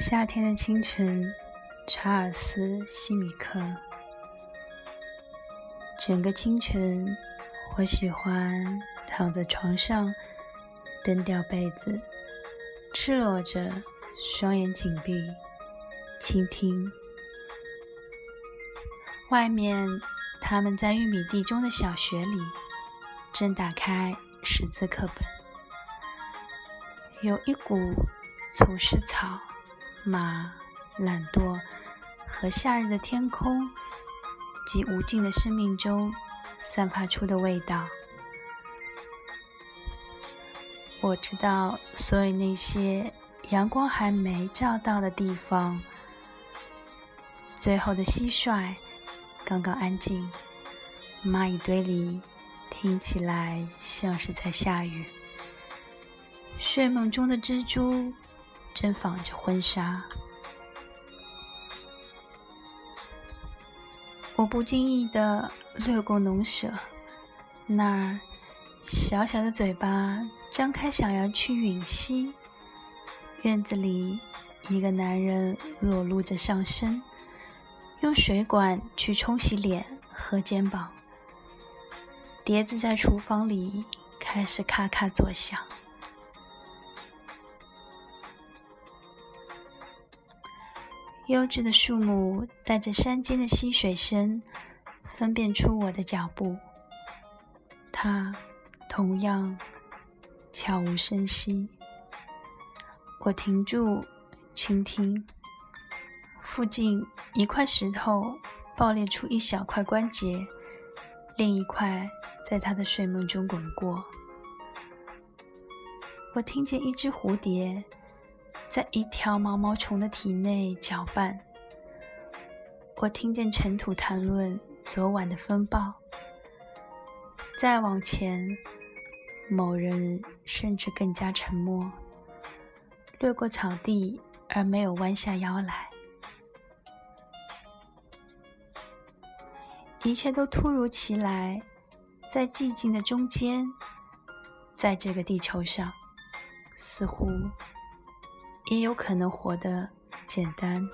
夏天的清晨，查尔斯·西米克。整个清晨，我喜欢躺在床上，蹬掉被子，赤裸着，双眼紧闭，倾听。外面，他们在玉米地中的小学里，正打开识字课本。有一股从食草、马、懒惰和夏日的天空及无尽的生命中散发出的味道。我知道，所以那些阳光还没照到的地方，最后的蟋蟀刚刚安静，蚂蚁堆里听起来像是在下雨。睡梦中的蜘蛛正纺着婚纱，我不经意地掠过农舍，那儿小小的嘴巴张开，想要去吮吸。院子里，一个男人裸露着上身，用水管去冲洗脸和肩膀。碟子在厨房里开始咔咔作响。优质的树木带着山间的溪水声，分辨出我的脚步。它同样悄无声息。我停住，倾听。附近一块石头爆裂出一小块关节，另一块在他的睡梦中滚过。我听见一只蝴蝶。在一条毛毛虫的体内搅拌，我听见尘土谈论昨晚的风暴。再往前，某人甚至更加沉默，掠过草地而没有弯下腰来。一切都突如其来，在寂静的中间，在这个地球上，似乎。也有可能活得简单。